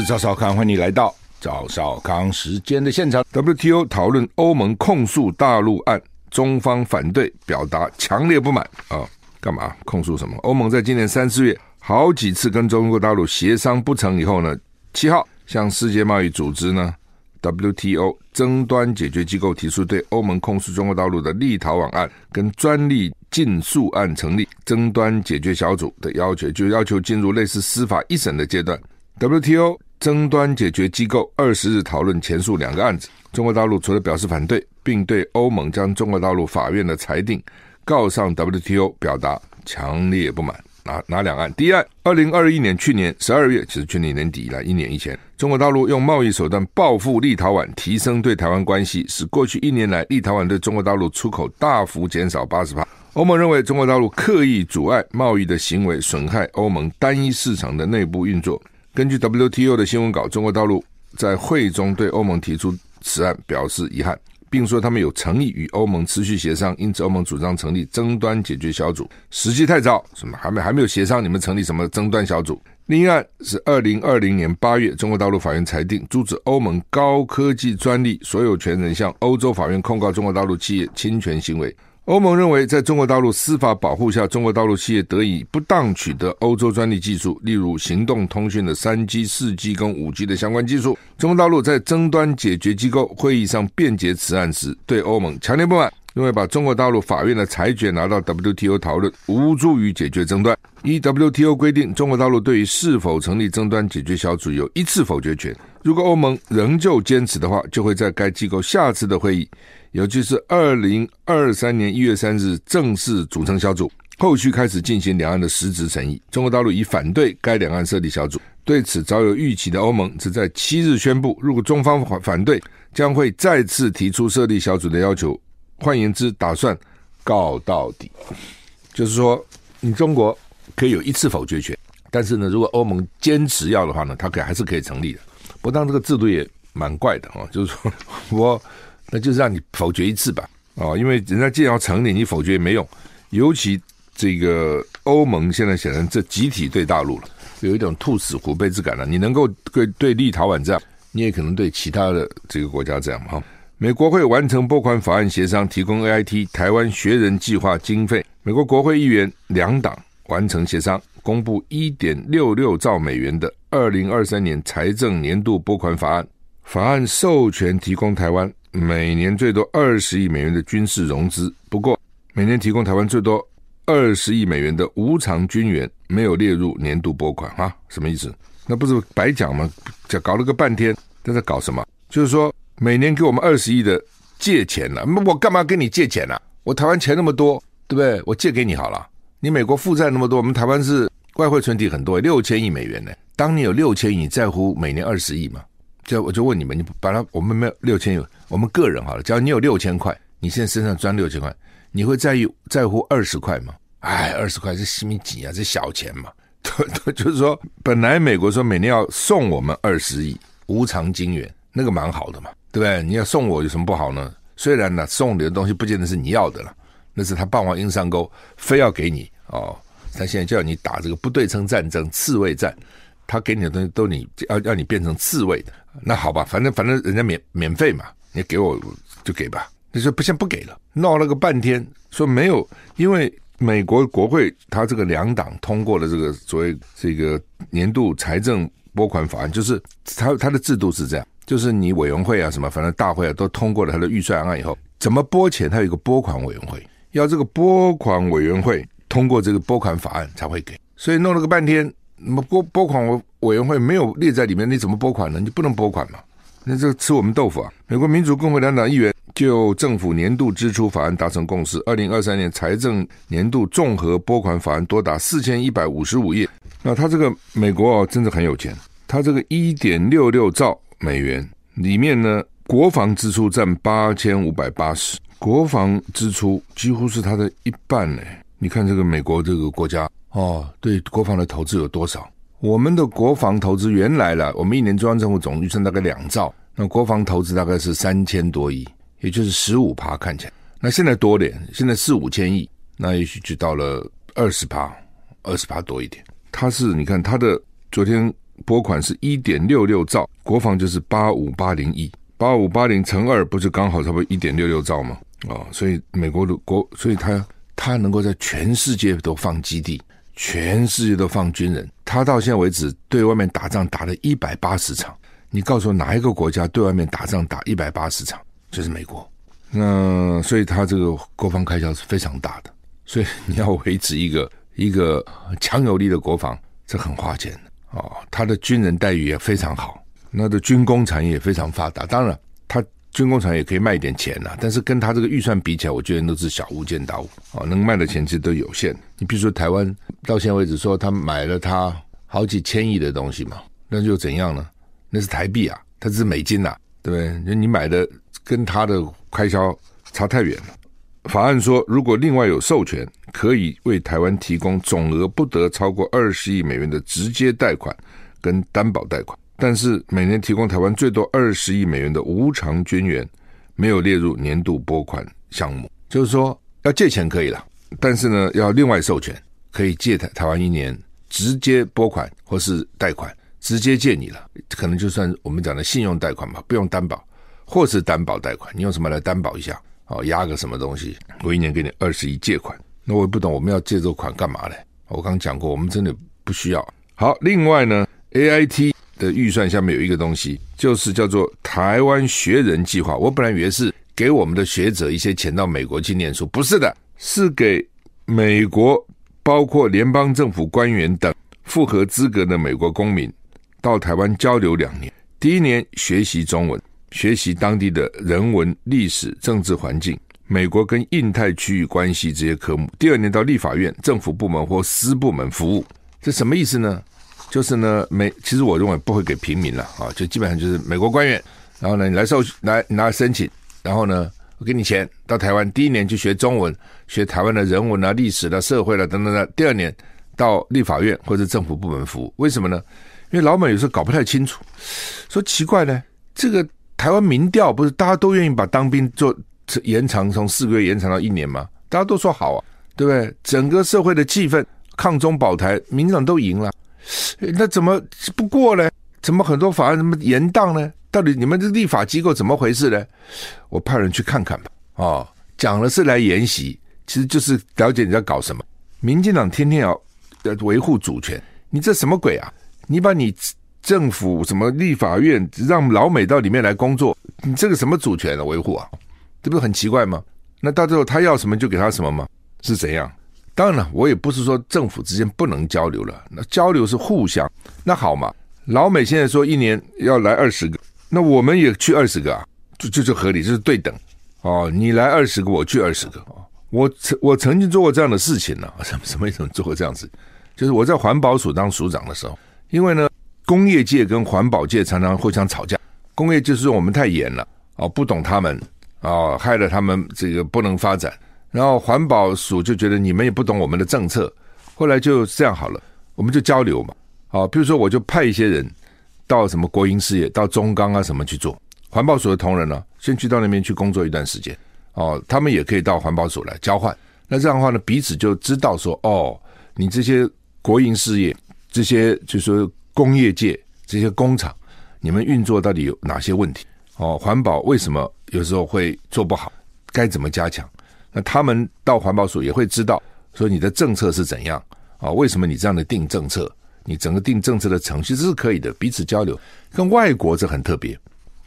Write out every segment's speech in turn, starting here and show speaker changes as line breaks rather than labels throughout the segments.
是赵少康，欢迎你来到赵少康时间的现场。WTO 讨论欧盟控诉大陆案。中方反对，表达强烈不满啊！干嘛控诉什么？欧盟在今年三四月好几次跟中国大陆协商不成以后呢，七号向世界贸易组织呢 WTO 争端解决机构提出对欧盟控诉中国大陆的立陶宛案跟专利禁诉案成立争端解决小组的要求，就要求进入类似司法一审的阶段。WTO 争端解决机构二十日讨论前述两个案子，中国大陆除了表示反对。并对欧盟将中国大陆法院的裁定告上 WTO 表达强烈不满。哪哪两案？第一案，二零二一年去年十二月，其实去年年底以来一年以前，中国大陆用贸易手段报复立陶宛，提升对台湾关系，使过去一年来立陶宛对中国大陆出口大幅减少八十帕。欧盟认为中国大陆刻意阻碍贸易的行为，损害欧盟单一市场的内部运作。根据 WTO 的新闻稿，中国大陆在会中对欧盟提出此案表示遗憾。并说他们有诚意与欧盟持续协商，因此欧盟主张成立争端解决小组。时机太早，什么还没还没有协商，你们成立什么争端小组？另一案是二零二零年八月，中国大陆法院裁定阻止欧盟高科技专利所有权人向欧洲法院控告中国大陆企业侵权行为。欧盟认为，在中国大陆司法保护下，中国大陆企业得以不当取得欧洲专利技术，例如行动通讯的三 G、四 G 跟五 G 的相关技术。中国大陆在争端解决机构会议上辩解此案时，对欧盟强烈不满，认为把中国大陆法院的裁决拿到 WTO 讨论，无助于解决争端。依 WTO 规定，中国大陆对于是否成立争端解决小组有一次否决权。如果欧盟仍旧坚持的话，就会在该机构下次的会议。尤其是二零二三年一月三日正式组成小组，后续开始进行两岸的实质审议。中国大陆已反对该两岸设立小组，对此早有预期的欧盟只在七日宣布，如果中方反反对，将会再次提出设立小组的要求。换言之，打算告到底。就是说，你中国可以有一次否决权，但是呢，如果欧盟坚持要的话呢，它可以还是可以成立的。不，当这个制度也蛮怪的啊，就是说 我。那就是让你否决一次吧，哦，因为人家既然要成立，你否决也没用。尤其这个欧盟现在显然这集体对大陆了，有一种兔死狐悲之感了。你能够对对立陶宛这样，你也可能对其他的这个国家这样哈。美国会完成拨款法案协商，提供 AIT 台湾学人计划经费。美国国会议员两党完成协商，公布一点六六兆美元的二零二三年财政年度拨款法案。法案授权提供台湾。每年最多二十亿美元的军事融资，不过每年提供台湾最多二十亿美元的无偿军援没有列入年度拨款啊？什么意思？那不是白讲吗？讲搞了个半天，在这搞什么？就是说每年给我们二十亿的借钱了，我干嘛跟你借钱呢？我台湾钱那么多，对不对？我借给你好了。你美国负债那么多，我们台湾是外汇存底很多，六千亿美元呢。当你有六千亿，你在乎每年二十亿吗？就我就问你们，你把它我们没有六千亿，我们个人好了，只要你有六千块，你现在身上赚六千块，你会在意在乎二十块吗？哎，二十块是什么几啊？这小钱嘛。就是说，本来美国说每年要送我们二十亿无偿金援，那个蛮好的嘛，对不对？你要送我有什么不好呢？虽然呢，送你的东西不见得是你要的了，那是他霸王硬上钩，非要给你哦。他现在叫你打这个不对称战争、刺猬战。他给你的东西都你要要你变成刺猬的，那好吧，反正反正人家免免费嘛，你给我就给吧。你说不先不给了，闹了个半天，说没有，因为美国国会他这个两党通过了这个所谓这个年度财政拨款法案，就是他他的制度是这样，就是你委员会啊什么，反正大会啊都通过了他的预算案以后，怎么拨钱，他有一个拨款委员会，要这个拨款委员会通过这个拨款法案才会给，所以弄了个半天。那么拨拨款委委员会没有列在里面，你怎么拨款呢？你不能拨款嘛？那这吃我们豆腐啊！美国民主共和两党议员就政府年度支出法案达成共识，二零二三年财政年度综合拨款法案多达四千一百五十五页。那他这个美国哦，真的很有钱，它这个一点六六兆美元里面呢，国防支出占八千五百八十，国防支出几乎是它的一半呢。你看这个美国这个国家哦，对国防的投资有多少？我们的国防投资原来了，我们一年中央政府总预算大概两兆，那国防投资大概是三千多亿，也就是十五趴看起来。那现在多点，现在四五千亿，那也许就到了二十趴，二十趴多一点。它是你看它的昨天拨款是一点六六兆，国防就是八五八零亿，八五八零乘二不是刚好差不多一点六六兆吗？哦，所以美国的国，所以他他能够在全世界都放基地，全世界都放军人。他到现在为止对外面打仗打了一百八十场，你告诉我哪一个国家对外面打仗打一百八十场？就是美国。那所以他这个国防开销是非常大的，所以你要维持一个一个强有力的国防，这很花钱的哦。他的军人待遇也非常好，那的军工产业也非常发达。当然，他军工厂也可以卖一点钱呐，但是跟他这个预算比起来，我觉得都是小巫见大巫啊，能卖的钱其实都有限。你比如说台湾到现在为止说他买了他好几千亿的东西嘛，那就怎样呢？那是台币啊，它是美金呐、对不对？你买的。跟他的开销差太远了。法案说，如果另外有授权，可以为台湾提供总额不得超过二十亿美元的直接贷款跟担保贷款，但是每年提供台湾最多二十亿美元的无偿军援，没有列入年度拨款项目。就是说，要借钱可以了，但是呢，要另外授权，可以借台台湾一年直接拨款或是贷款，直接借你了，可能就算我们讲的信用贷款吧，不用担保。或是担保贷款，你用什么来担保一下？哦，押个什么东西？我一年给你二十亿借款，那我也不懂我们要借这个款干嘛嘞？我刚刚讲过，我们真的不需要。好，另外呢，AIT 的预算下面有一个东西，就是叫做台湾学人计划。我本来以为是给我们的学者一些钱到美国去念书，不是的，是给美国包括联邦政府官员等符合资格的美国公民到台湾交流两年，第一年学习中文。学习当地的人文、历史、政治环境、美国跟印太区域关系这些科目。第二年到立法院、政府部门或私部门服务，这什么意思呢？就是呢，美其实我认为不会给平民了啊，就基本上就是美国官员。然后呢，你来受来你拿申请，然后呢，我给你钱到台湾，第一年就学中文，学台湾的人文啊、历史的、社会了等等的。第二年到立法院或者政府部门服务，为什么呢？因为老美有时候搞不太清楚，说奇怪呢，这个。台湾民调不是大家都愿意把当兵做延长，从四个月延长到一年吗？大家都说好啊，对不对？整个社会的气氛，抗中保台，民进党都赢了，那怎么不过呢？怎么很多法案怎么延宕呢？到底你们这立法机构怎么回事呢？我派人去看看吧。哦，讲了是来研习，其实就是了解你在搞什么。民进党天天要要维护主权，你这什么鬼啊？你把你。政府什么立法院让老美到里面来工作？你这个什么主权的维护啊？这不是很奇怪吗？那到最后他要什么就给他什么吗？是怎样？当然了，我也不是说政府之间不能交流了，那交流是互相。那好嘛，老美现在说一年要来二十个，那我们也去二十个啊，就就就合理，就是对等哦。你来二十个，我去二十个。我曾我曾经做过这样的事情呢，什么什么意思？做过这样子，就是我在环保署当署长的时候，因为呢。工业界跟环保界常常互相吵架，工业就是我们太严了哦，不懂他们哦，害了他们这个不能发展。然后环保署就觉得你们也不懂我们的政策，后来就这样好了，我们就交流嘛。好，比如说我就派一些人到什么国营事业，到中钢啊什么去做。环保署的同仁呢，先去到那边去工作一段时间哦，他们也可以到环保署来交换。那这样的话呢，彼此就知道说哦，你这些国营事业这些就是说。工业界这些工厂，你们运作到底有哪些问题？哦，环保为什么有时候会做不好？该怎么加强？那他们到环保署也会知道，说你的政策是怎样啊？为什么你这样的定政策？你整个定政策的程序这是可以的，彼此交流。跟外国这很特别，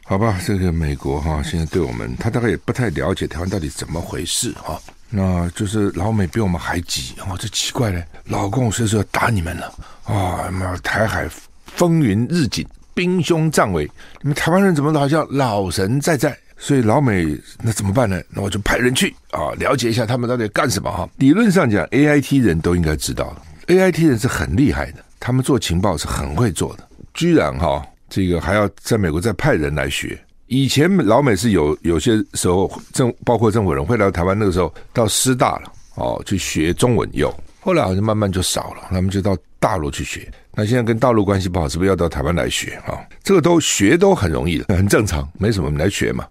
好吧？这个美国哈，现在对我们，他大概也不太了解台湾到底怎么回事哈。那就是老美比我们还急哦，这奇怪嘞！老共随时要打你们了啊！妈、哦，台海风云日紧，兵凶战危，你们台湾人怎么好像老神在在？所以老美那怎么办呢？那我就派人去啊，了解一下他们到底干什么哈。理论上讲，AIT 人都应该知道，AIT 人是很厉害的，他们做情报是很会做的。居然哈、这个还要在美国再派人来学。以前老美是有有些时候政包括政府人会来台湾，那个时候到师大了哦，去学中文有。后来好像慢慢就少了，他们就到大陆去学。那现在跟大陆关系不好，是不是要到台湾来学啊？这个都学都很容易的，很正常，没什么，你来学嘛。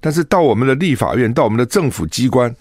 但是到我们的立法院，到我们的政府机关，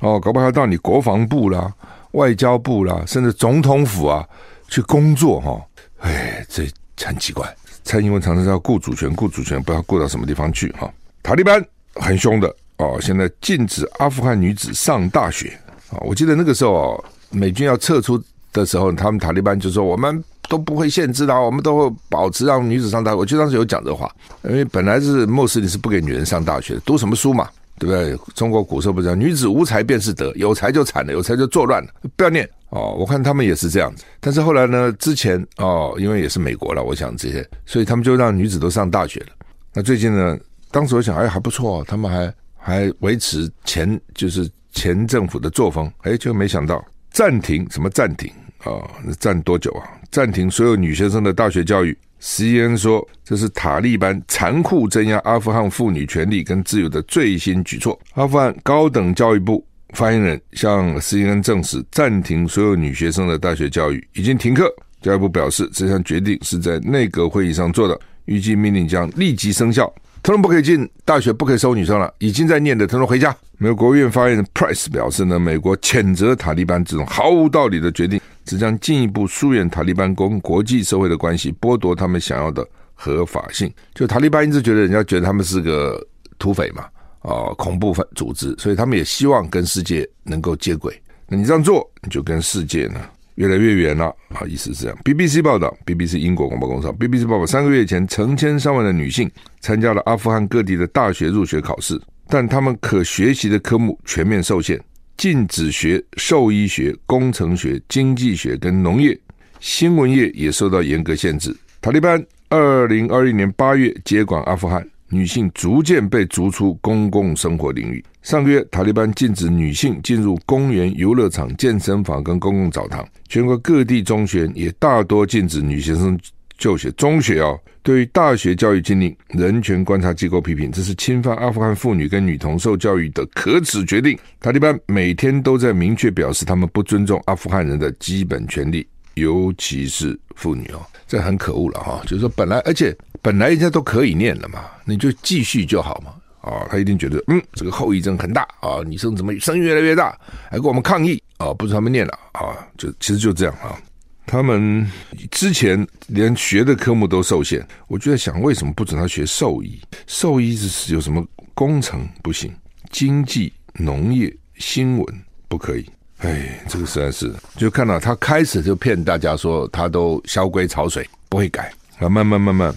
哦，搞不好要到你国防部啦、外交部啦，甚至总统府啊去工作哈。哎，这很奇怪。蔡英文常常要顾主权，顾主权，不知道顾到什么地方去哈。塔利班很凶的哦，现在禁止阿富汗女子上大学啊。我记得那个时候哦。美军要撤出的时候，他们塔利班就说：“我们都不会限制的，我们都会保持让女子上大学。”我记得当时有讲这话，因为本来是穆斯林是不给女人上大学，读什么书嘛，对不对？中国古时候不是讲“女子无才便是德”，有才就惨了，有才就作乱了，不要念哦。我看他们也是这样子，但是后来呢，之前哦，因为也是美国了，我想这些，所以他们就让女子都上大学了。那最近呢，当时我想，哎，还不错，他们还还维持前就是前政府的作风，哎，就没想到。暂停什么暂停啊？那暂多久啊？暂停所有女学生的大学教育。CNN 说，这是塔利班残酷镇压阿富汗妇女权利跟自由的最新举措。阿富汗高等教育部发言人向 CNN 证实，暂停所有女学生的大学教育已经停课。教育部表示，这项决定是在内阁会议上做的，预计命令将立即生效。他们不可以进大学，不可以收女生了。已经在念的，他们回家。美国国务院发言人 Price 表示呢，美国谴责塔利班这种毫无道理的决定，只将进一步疏远塔利班跟国际社会的关系，剥夺他们想要的合法性。就塔利班一直觉得人家觉得他们是个土匪嘛，啊，恐怖分组织，所以他们也希望跟世界能够接轨。那你这样做，你就跟世界呢？越来越远了啊！意思是这样。BBC 报道，BBC 英国广播公司，BBC 报道，三个月前，成千上万的女性参加了阿富汗各地的大学入学考试，但她们可学习的科目全面受限，禁止学兽医学、工程学、经济学跟农业，新闻业也受到严格限制。塔利班二零二一年八月接管阿富汗。女性逐渐被逐出公共生活领域。上个月，塔利班禁止女性进入公园、游乐场、健身房跟公共澡堂。全国各地中学也大多禁止女学生就学。中学哦，对于大学教育禁令，人权观察机构批评这是侵犯阿富汗妇女跟女童受教育的可耻决定。塔利班每天都在明确表示，他们不尊重阿富汗人的基本权利，尤其是妇女哦，这很可恶了哈。就是说，本来而且。本来人家都可以念了嘛，你就继续就好嘛。啊，他一定觉得，嗯，这个后遗症很大啊，女生怎么声音越来越大，还跟我们抗议啊，不是他们念了啊，就其实就这样啊。他们之前连学的科目都受限，我就在想，为什么不准他学兽医？兽医是有什么工程不行？经济、农业、新闻不可以？哎，这个实在是，就看到他开始就骗大家说他都萧规曹水，不会改啊，慢慢慢慢。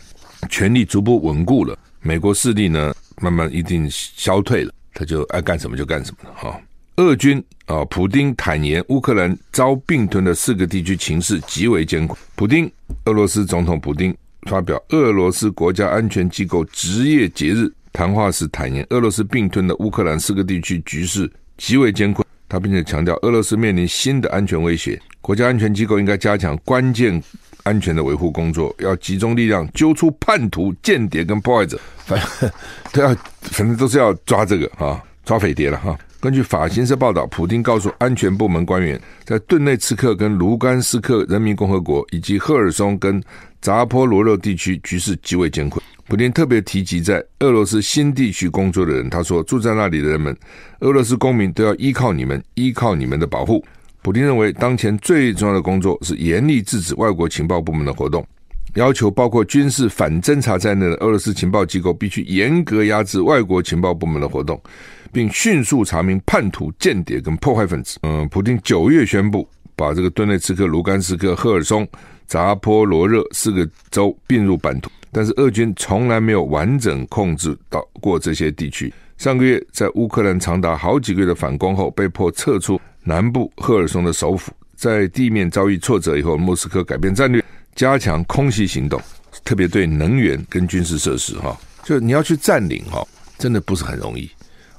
权力逐步稳固了，美国势力呢，慢慢一定消退了，他就爱干什么就干什么了哈。俄军啊，普丁坦言，乌克兰遭并吞的四个地区情势极为艰苦。普丁，俄罗斯总统普丁发表俄罗斯国家安全机构职业节日谈话时坦言，俄罗斯并吞的乌克兰四个地区局势极为艰困。他并且强调，俄罗斯面临新的安全威胁，国家安全机构应该加强关键。安全的维护工作要集中力量揪出叛徒、间谍跟破坏者，反正都要，反正都是要抓这个啊，抓匪谍了哈。根据法新社报道，普丁告诉安全部门官员，在顿内茨克跟卢甘斯克人民共和国以及赫尔松跟扎波罗热地区局势极为艰困。普丁特别提及在俄罗斯新地区工作的人，他说：“住在那里的人们，俄罗斯公民都要依靠你们，依靠你们的保护。”普丁认为，当前最重要的工作是严厉制止外国情报部门的活动，要求包括军事反侦察在内的俄罗斯情报机构必须严格压制外国情报部门的活动，并迅速查明叛徒、间谍跟破坏分子。嗯，普丁九月宣布把这个顿内茨克、卢甘斯克、赫尔松、扎波罗热四个州并入版图，但是俄军从来没有完整控制到过这些地区。上个月，在乌克兰长达好几个月的反攻后，被迫撤出。南部赫尔松的首府在地面遭遇挫折以后，莫斯科改变战略，加强空袭行动，特别对能源跟军事设施哈，就你要去占领哈，真的不是很容易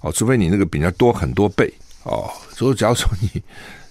哦，除非你那个比人家多很多倍哦。所以假如说你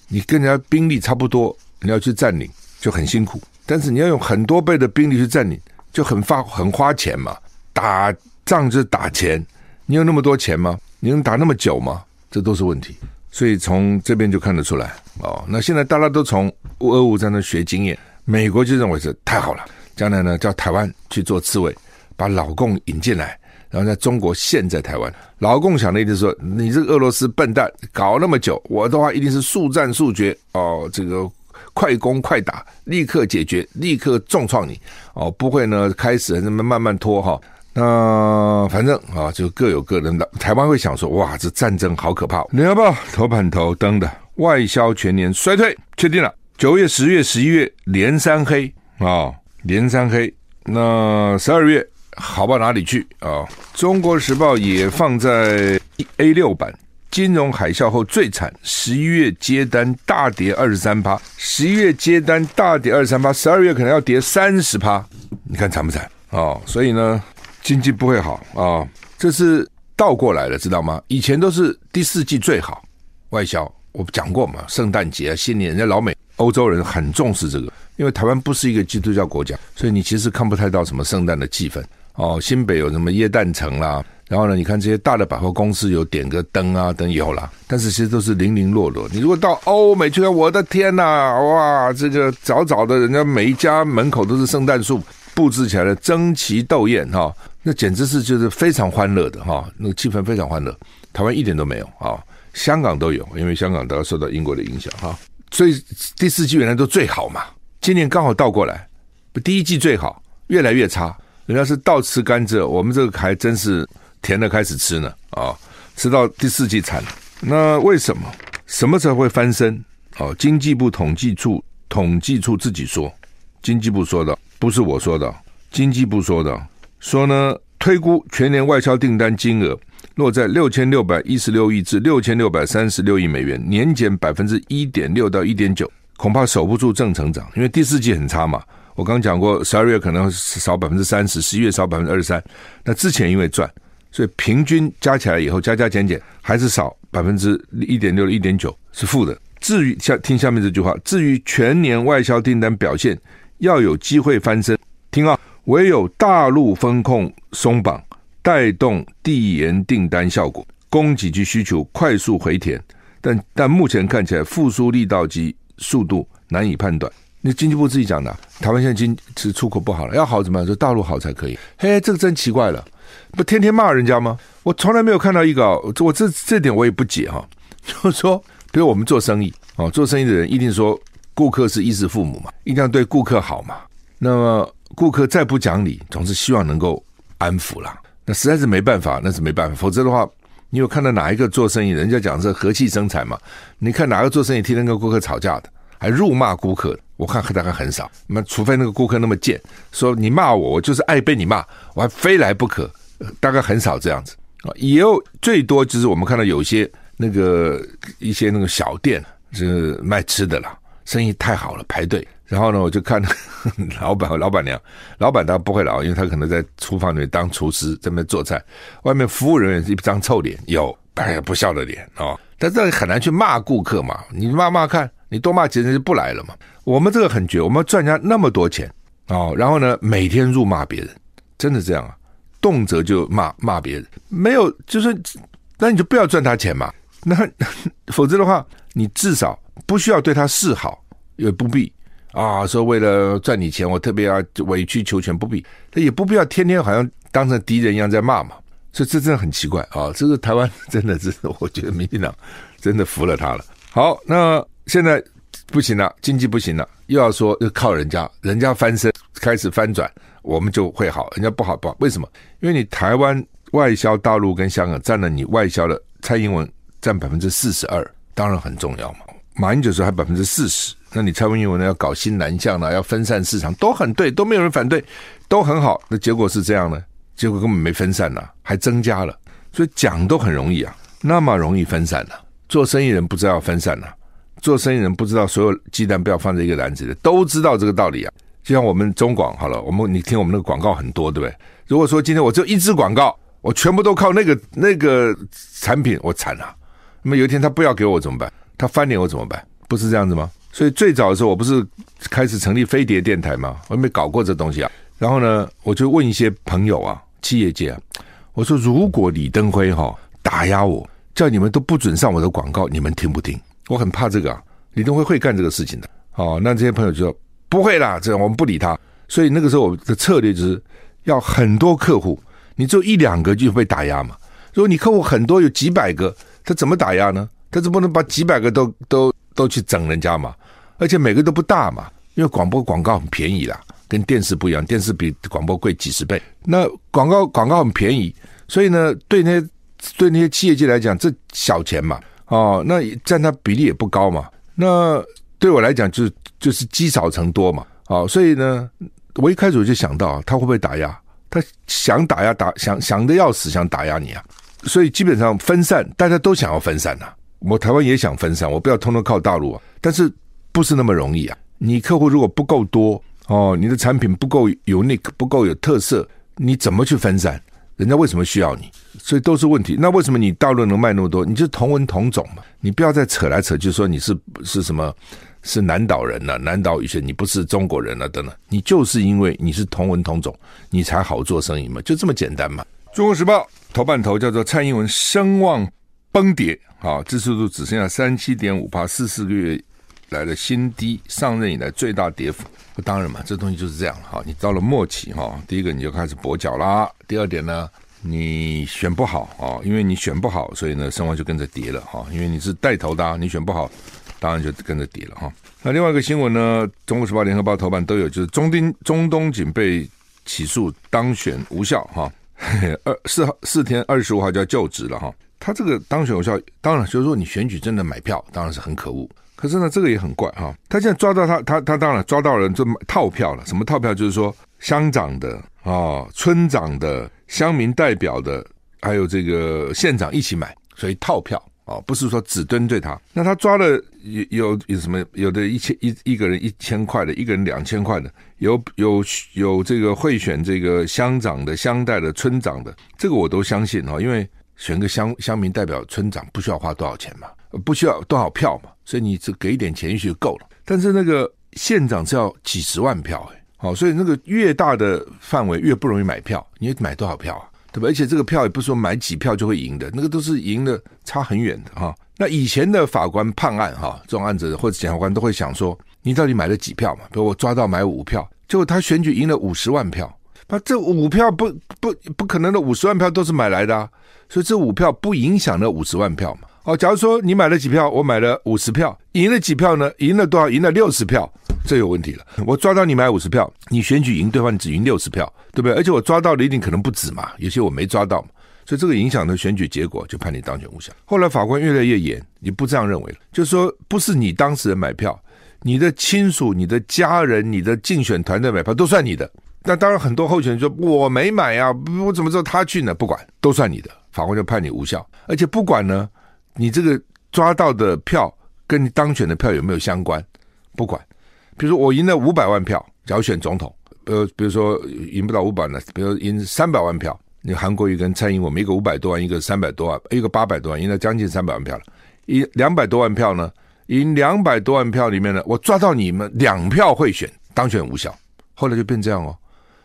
你跟人家兵力差不多，你要去占领就很辛苦，但是你要用很多倍的兵力去占领，就很花很花钱嘛，打仗就是打钱，你有那么多钱吗？你能打那么久吗？这都是问题。所以从这边就看得出来哦。那现在大家都从俄乌战争学经验，美国就认为是太好了，将来呢叫台湾去做刺猬，把老共引进来。然后在中国陷在台湾，老共想的一定是说，你这个俄罗斯笨蛋，搞那么久，我的话一定是速战速决哦，这个快攻快打，立刻解决，立刻重创你哦，不会呢开始那么慢慢拖哈。那反正啊，就各有各人的。台湾会想说，哇，这战争好可怕。联合报头版头登的外销全年衰退，确定了，九月、十月、十一月连三黑啊，连三黑。那十二月。好到哪里去啊？中国时报也放在 A 六版，金融海啸后最惨，十一月接单大跌二十三趴，十一月接单大跌二十三趴，十二月可能要跌三十趴，你看惨不惨啊、哦？所以呢，经济不会好啊、这是倒过来了，知道吗？以前都是第四季最好，外销我讲过嘛，圣诞节啊、新年，人家老美欧洲人很重视这个，因为台湾不是一个基督教国家，所以你其实看不太到什么圣诞的气氛。哦，新北有什么耶诞城啦？然后呢，你看这些大的百货公司有点个灯啊，灯有啦，但是其实都是零零落落。你如果到欧美去看，我的天呐，哇，这个早早的，人家每一家门口都是圣诞树布置起来的，争奇斗艳哈，那简直是就是非常欢乐的哈，那个气氛非常欢乐。台湾一点都没有啊，香港都有，因为香港都要受到英国的影响哈，所以第四季原来都最好嘛，今年刚好倒过来，第一季最好，越来越差。人家是倒吃甘蔗，我们这个还真是甜的开始吃呢啊、吃到第四季惨，那为什么？什么时候会翻身？哦，经济部统计处统计处自己说，经济部说的，不是我说的，经济部说的，说呢，推估全年外销订单金额落在六千六百一十六亿至六千六百三十六亿美元，年减百分之一点六到一点九，恐怕守不住正成长，因为第四季很差嘛。我刚讲过，十二月可能少百分之三十，十一月少百分之二十三。那之前因为赚，所以平均加起来以后加加减减还是少百分之一点六、一点九是负的。至于下听下面这句话，至于全年外销订单表现要有机会翻身，听啊，唯有大陆风控松绑带动递延订单效果，供给及需求快速回填。但但目前看起来复苏力道及速度难以判断。那经济部自己讲的，台湾现在经是出口不好了，要好怎么样？说大陆好才可以。嘿，这个真奇怪了，不天天骂人家吗？我从来没有看到一个，我这这点我也不解哈。就是说，比如我们做生意哦，做生意的人一定说顾客是衣食父母嘛，一定要对顾客好嘛。那么顾客再不讲理，总是希望能够安抚啦。那实在是没办法，那是没办法。否则的话，你有看到哪一个做生意，人家讲是和气生财嘛？你看哪个做生意天天跟顾客吵架的，还辱骂顾客？我看大概很少，那除非那个顾客那么贱，说你骂我，我就是爱被你骂，我还非来不可，大概很少这样子啊。也有最多就是我们看到有些那个一些那个小店是卖吃的了，生意太好了排队，然后呢我就看 老板和老板娘，老板他不会了，因为他可能在厨房里面当厨师在那边做菜，外面服务人员是一张臭脸，有哎呀不笑的脸啊，但是很难去骂顾客嘛，你骂骂看，你多骂几人就不来了嘛。我们这个很绝，我们赚人家那么多钱哦，然后呢，每天辱骂别人，真的这样啊？动辄就骂骂别人，没有就是，那你就不要赚他钱嘛。那 否则的话，你至少不需要对他示好，也不必啊。说为了赚你钱，我特别要委曲求全，不必。他也不必要天天好像当成敌人一样在骂嘛。所以这真的很奇怪啊！这个台湾真的是，我觉得民进党真的服了他了。好，那现在。不行了，经济不行了，又要说又靠人家，人家翻身开始翻转，我们就会好，人家不好不好，为什么？因为你台湾外销大陆跟香港占了你外销的，蔡英文占百分之四十二，当然很重要嘛。马英九说还百分之四十，那你蔡英文呢要搞新南向呢，要分散市场，都很对，都没有人反对，都很好。那结果是这样呢？结果根本没分散呐，还增加了。所以讲都很容易啊，那么容易分散呢？做生意人不知道要分散呢？做生意人不知道所有鸡蛋不要放在一个篮子里，都知道这个道理啊。就像我们中广好了，我们你听我们那个广告很多，对不对？如果说今天我只有一支广告，我全部都靠那个那个产品，我惨了。那么有一天他不要给我怎么办？他翻脸我怎么办？不是这样子吗？所以最早的时候，我不是开始成立飞碟电台吗？我也没搞过这东西啊。然后呢，我就问一些朋友啊，企业界啊，我说如果李登辉哈、哦、打压我，叫你们都不准上我的广告，你们听不听？我很怕这个啊，李登辉会干这个事情的。哦，那这些朋友就说不会啦，这我们不理他。所以那个时候我的策略就是要很多客户，你只有一两个就被打压嘛。如果你客户很多，有几百个，他怎么打压呢？但是不能把几百个都都都去整人家嘛？而且每个都不大嘛，因为广播广告很便宜啦，跟电视不一样，电视比广播贵几十倍。那广告广告很便宜，所以呢，对那些对那些企业界来讲，这小钱嘛，哦，那占它比例也不高嘛。那对我来讲，就是就是积少成多嘛，哦，所以呢。我一开始就想到，他会不会打压？他想打压打想想的要死，想打压你啊！所以基本上分散，大家都想要分散呐、我台湾也想分散，我不要通通靠大陆啊。但是不是那么容易啊？你客户如果不够多哦，你的产品不够 unique，不够有特色，你怎么去分散？人家为什么需要你？所以都是问题。那为什么你大陆能卖那么多？你就同文同种嘛，你不要再扯来扯去说你是是什么。是南岛人呢、啊？南岛语系，你不是中国人啊？等等，你就是因为你是同文同种，你才好做生意嘛，就这么简单嘛。中国时报头版头叫做蔡英文声望崩跌，啊，支持度只剩下三七点五趴，四四个月来的新低，上任以来最大跌幅。当然嘛，这东西就是这样哈。你到了末期哈，第一个你就开始跛脚啦，第二点呢，你选不好啊，因为你选不好，所以呢声望就跟着跌了哈。因为你是带头的、啊，你选不好。当然就跟着跌了哈。那另外一个新闻呢，《中国时报》、《联合报》头版都有，就是中丁中东锦被起诉当选无效哈。二四号四天二十五号就要就职了哈。他这个当选有效，当然就是说你选举真的买票，当然是很可恶。可是呢，这个也很怪哈。他现在抓到他，他他当然抓到人就套票了。什么套票？就是说乡长的啊、村长的、乡民代表的，还有这个县长一起买，所以套票。哦，不是说只针对他，那他抓了有有有什么？有的一千一一个人一千块的，一个人两千块的，有有有这个贿选这个乡长的、乡代的、村长的，这个我都相信哈，因为选个乡乡民代表、村长不需要花多少钱嘛，不需要多少票嘛，所以你只给一点钱也许就够了。但是那个县长是要几十万票哎，好，所以那个越大的范围越不容易买票，你买多少票啊？对吧？而且这个票也不是说买几票就会赢的，那个都是赢的差很远的哈。那以前的法官判案哈，这种案子或者检察官都会想说，你到底买了几票嘛？比如我抓到买五票，结果他选举赢了五十万票，那这五票不不不可能的五十万票都是买来的啊，所以这五票不影响那五十万票嘛。哦，假如说你买了几票，我买了五十票，赢了几票呢？赢了多少？赢了六十票，这有问题了。我抓到你买五十票，你选举赢对方，你只赢六十票，对不对？而且我抓到的一定可能不止嘛，有些我没抓到嘛，所以这个影响的选举结果，就判你当选无效。后来法官越来越严，你不这样认为了，就是说不是你当事人买票，你的亲属、你的家人、你的竞选团队买票都算你的。那当然很多候选人说我没买啊，我怎么知道他去呢？不管，都算你的，法官就判你无效，而且不管呢。你这个抓到的票跟你当选的票有没有相关？不管，比如说我赢了五百万票，假如选总统，呃，比如说赢不到五百呢，比如说赢三百万票，你韩国瑜跟蔡英文，一个五百多万，一个三百多万，一个八百多万，赢了将近三百万票了。赢两百多万票呢，赢两百多万票里面呢，我抓到你们两票贿选，当选无效。后来就变这样哦，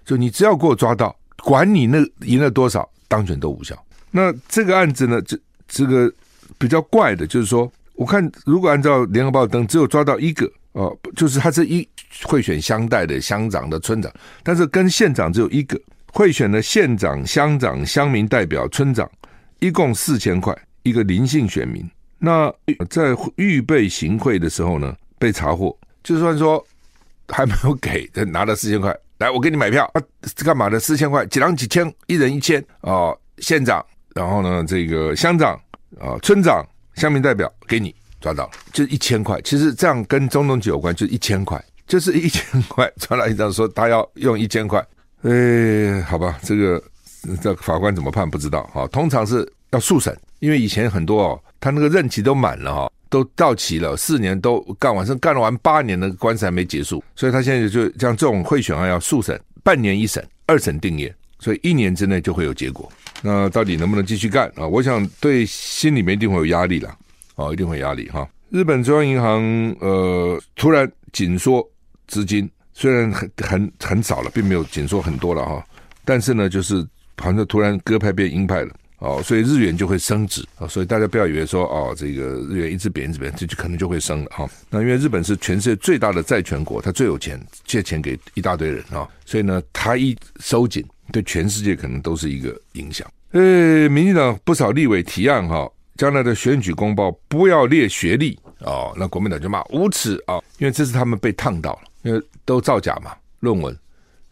就你只要给我抓到，管你那赢了多少，当选都无效。那这个案子呢，这这个。比较怪的就是说，我看如果按照联合报登，只有抓到一个哦、呃，就是他是一贿选乡代的乡长的村长，但是跟县长只有一个贿选的县长、乡长、乡民代表、村长，一共四千块，一个林姓选民。那在预备行贿的时候呢，被查获，就算说还没有给，他拿了四千块，来我给你买票啊，干嘛的？四千块，几张几千，一人一千啊，县长，然后呢，这个乡长。啊、村长、乡民代表给你抓到了，就一千块。其实这样跟中东锦有关，就一千块，就是一千块。抓到一张说他要用一千块，哎，好吧，这个这法官怎么判不知道哈、哦。通常是要速审，因为以前很多哦，他那个任期都满了哈、哦，都到期了，四年都干完，甚至干了完八年的官司还没结束，所以他现在就像这种贿选案要速审，半年一审，二审定谳，所以一年之内就会有结果。那到底能不能继续干啊？我想对心里面一定会有压力了，啊，一定会压力哈。日本中央银行呃突然紧缩资金，虽然很很很少了，并没有紧缩很多了哈，但是呢，就是好像突然鸽派变鹰派了哦，所以日元就会升值啊，所以大家不要以为说哦，这个日元一直贬一直贬，这就可能就会升了哈。那因为日本是全世界最大的债权国，它最有钱，借钱给一大堆人啊，所以呢，它一收紧，对全世界可能都是一个影响。呃，民进党不少立委提案哈，将来的选举公报不要列学历哦，那国民党就骂无耻啊，因为这是他们被烫到了。因为都造假嘛，论文，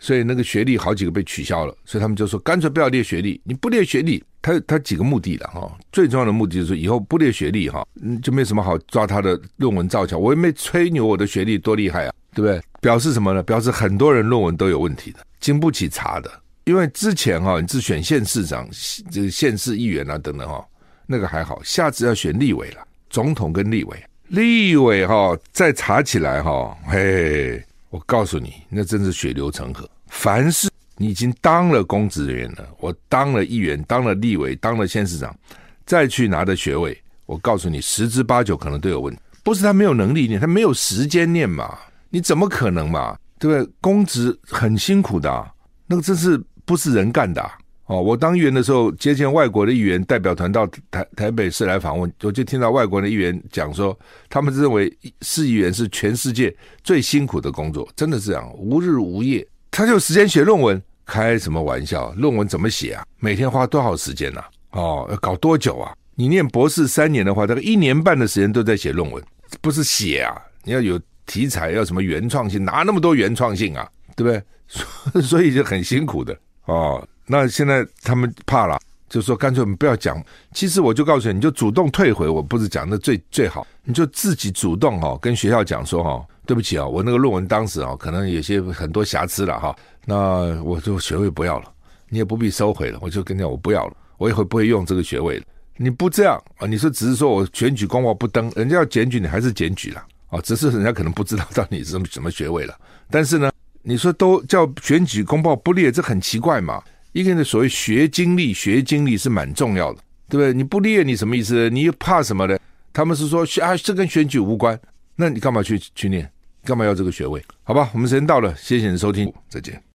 所以那个学历好几个被取消了，所以他们就说干脆不要列学历。你不列学历，他他几个目的了哈，最重要的目的就是以后不列学历哈，就没什么好抓他的论文造假。我又没吹牛我的学历多厉害啊，对不对？表示什么呢？表示很多人论文都有问题的，经不起查的。因为之前哈，你是选县市长、这个县市议员啊等等哈，那个还好，下次要选立委了，总统跟立委。立委哈，再查起来哈，嘿，我告诉你，那真是血流成河。凡是你已经当了公职人员了，我当了议员，当了立委，当了县市长，再去拿的学位，我告诉你，十之八九可能都有问题。不是他没有能力念，他没有时间念嘛？你怎么可能嘛？对不对？公职很辛苦的，那个真是不是人干的。哦，我当议员的时候，接见外国的议员代表团到台台北市来访问，我就听到外国的议员讲说，他们认为市议员是全世界最辛苦的工作，真的是这样，无日无夜，他就有时间写论文，开什么玩笑？论文怎么写啊？每天花多少时间呢？啊？哦，要搞多久啊？你念博士三年的话，大概一年半的时间都在写论文，不是写啊？你要有题材，要什么原创性，哪那么多原创性啊？对不对？所以就很辛苦的哦。那现在他们怕了，就说干脆我们不要讲。其实我就告诉你，你就主动退回。我不是讲的最最好，你就自己主动哈，跟学校讲说哈，对不起啊，我那个论文当时啊，可能有些很多瑕疵了哈。那我就学位不要了，你也不必收回了。我就跟你讲，我不要了，我以后不会用这个学位了。你不这样啊？你说只是说我选举公报不登，人家要检举你还是检举了啊？只是人家可能不知道到底是什么什么学位了。但是呢，你说都叫选举公报不列，这很奇怪嘛？一个人的所谓学经历，学经历是蛮重要的，对不对？你不列你什么意思？你又怕什么呢？他们是说啊，这跟选举无关，那你干嘛去去念？干嘛要这个学位？好吧，我们时间到了，谢谢你的收听，再见。